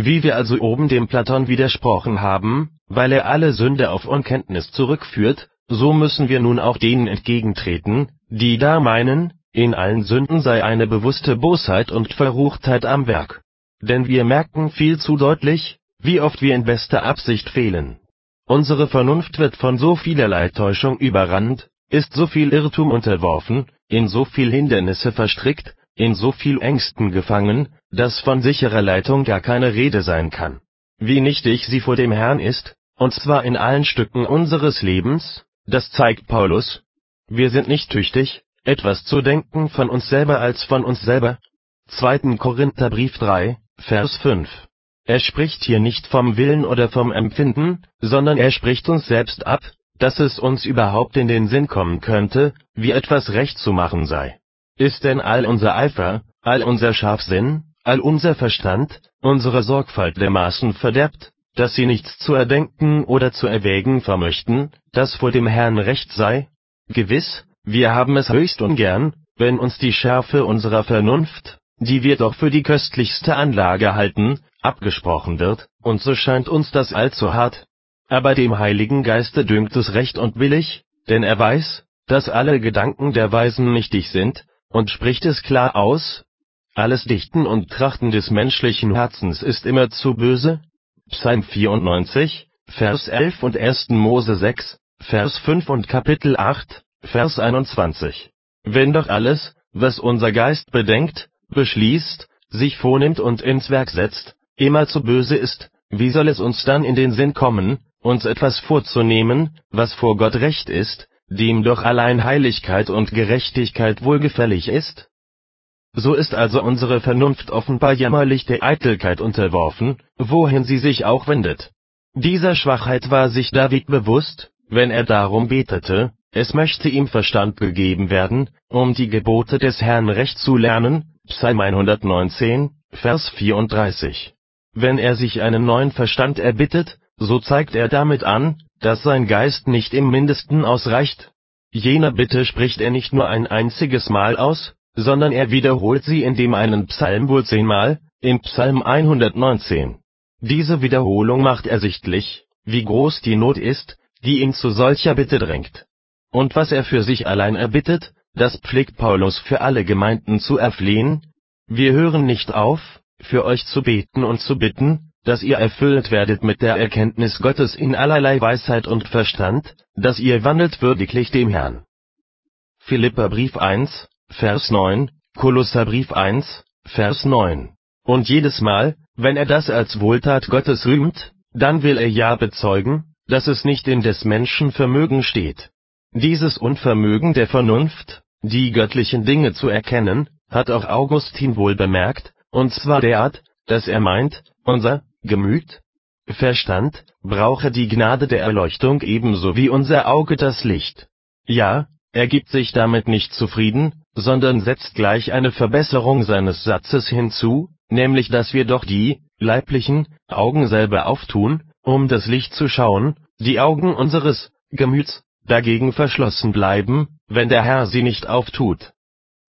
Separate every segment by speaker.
Speaker 1: Wie wir also oben dem Platon widersprochen haben, weil er alle Sünde auf Unkenntnis zurückführt, so müssen wir nun auch denen entgegentreten, die da meinen, in allen Sünden sei eine bewusste Bosheit und Verruchtheit am Werk. Denn wir merken viel zu deutlich, wie oft wir in bester Absicht fehlen. Unsere Vernunft wird von so vielerlei Täuschung überrannt, ist so viel Irrtum unterworfen, in so viel Hindernisse verstrickt, in so viel Ängsten gefangen, dass von sicherer Leitung gar keine Rede sein kann. Wie nichtig sie vor dem Herrn ist, und zwar in allen Stücken unseres Lebens, das zeigt Paulus. Wir sind nicht tüchtig, etwas zu denken von uns selber als von uns selber. 2. Korintherbrief 3, Vers 5. Er spricht hier nicht vom Willen oder vom Empfinden, sondern er spricht uns selbst ab, dass es uns überhaupt in den Sinn kommen könnte, wie etwas recht zu machen sei. Ist denn all unser Eifer, all unser Scharfsinn, all unser Verstand, unsere Sorgfalt dermaßen verderbt, dass sie nichts zu erdenken oder zu erwägen vermöchten, das vor dem Herrn recht sei? Gewiss, wir haben es höchst ungern, wenn uns die Schärfe unserer Vernunft, die wir doch für die köstlichste Anlage halten, abgesprochen wird, und so scheint uns das allzu hart. Aber dem Heiligen Geiste dünkt es recht und billig, denn er weiß, dass alle Gedanken der Weisen nichtig sind, und spricht es klar aus, alles Dichten und Trachten des menschlichen Herzens ist immer zu böse. Psalm 94, Vers 11 und 1. Mose 6, Vers 5 und Kapitel 8, Vers 21. Wenn doch alles, was unser Geist bedenkt, beschließt, sich vornimmt und ins Werk setzt, immer zu böse ist, wie soll es uns dann in den Sinn kommen, uns etwas vorzunehmen, was vor Gott recht ist, dem doch allein Heiligkeit und Gerechtigkeit wohlgefällig ist? So ist also unsere Vernunft offenbar jämmerlich der Eitelkeit unterworfen, wohin sie sich auch wendet. Dieser Schwachheit war sich David bewusst, wenn er darum betete, es möchte ihm Verstand gegeben werden, um die Gebote des Herrn recht zu lernen, Psalm 119, Vers 34. Wenn er sich einen neuen Verstand erbittet, so zeigt er damit an, dass sein Geist nicht im mindesten ausreicht. Jene Bitte spricht er nicht nur ein einziges Mal aus, sondern er wiederholt sie in dem einen Psalm wohl zehnmal, im Psalm 119. Diese Wiederholung macht ersichtlich, wie groß die Not ist, die ihn zu solcher Bitte drängt. Und was er für sich allein erbittet, das pflegt Paulus für alle Gemeinden zu erflehen. Wir hören nicht auf, für euch zu beten und zu bitten, dass ihr erfüllt werdet mit der Erkenntnis Gottes in allerlei Weisheit und Verstand, dass ihr wandelt würdiglich dem Herrn. Philipperbrief 1, Vers 9, Kolosserbrief 1, Vers 9. Und jedes Mal, wenn er das als Wohltat Gottes rühmt, dann will er ja bezeugen, dass es nicht in des Menschen Vermögen steht. Dieses Unvermögen der Vernunft, die göttlichen Dinge zu erkennen, hat auch Augustin wohl bemerkt, und zwar derart, dass er meint, unser Gemüt, Verstand, brauche die Gnade der Erleuchtung ebenso wie unser Auge das Licht. Ja, er gibt sich damit nicht zufrieden, sondern setzt gleich eine Verbesserung seines Satzes hinzu, nämlich dass wir doch die leiblichen Augen selber auftun, um das Licht zu schauen, die Augen unseres Gemüts dagegen verschlossen bleiben, wenn der Herr sie nicht auftut.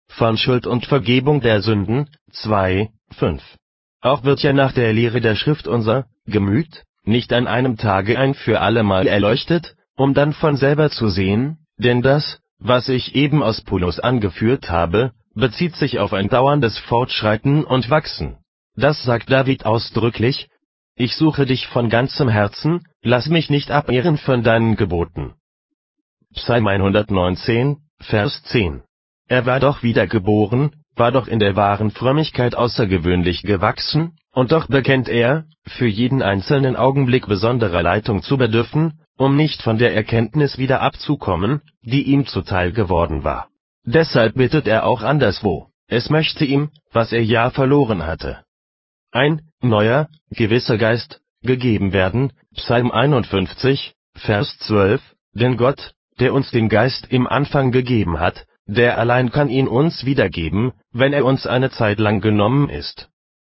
Speaker 1: Von Schuld und Vergebung der Sünden 2, 5. Auch wird ja nach der Lehre der Schrift unser Gemüt nicht an einem Tage ein für allemal erleuchtet, um dann von selber zu sehen, denn das, was ich eben aus Paulus angeführt habe, bezieht sich auf ein dauerndes Fortschreiten und Wachsen. Das sagt David ausdrücklich, ich suche dich von ganzem Herzen, lass mich nicht abehren von deinen Geboten. Psalm 119, Vers 10. Er war doch wiedergeboren, war doch in der wahren Frömmigkeit außergewöhnlich gewachsen, und doch bekennt er, für jeden einzelnen Augenblick besonderer Leitung zu bedürfen, um nicht von der Erkenntnis wieder abzukommen, die ihm zuteil geworden war. Deshalb bittet er auch anderswo, es möchte ihm, was er ja verloren hatte. Ein neuer, gewisser Geist, gegeben werden, Psalm 51, Vers 12, denn Gott, der uns den Geist im Anfang gegeben hat, der allein kann ihn uns wiedergeben, wenn er uns eine Zeit lang genommen ist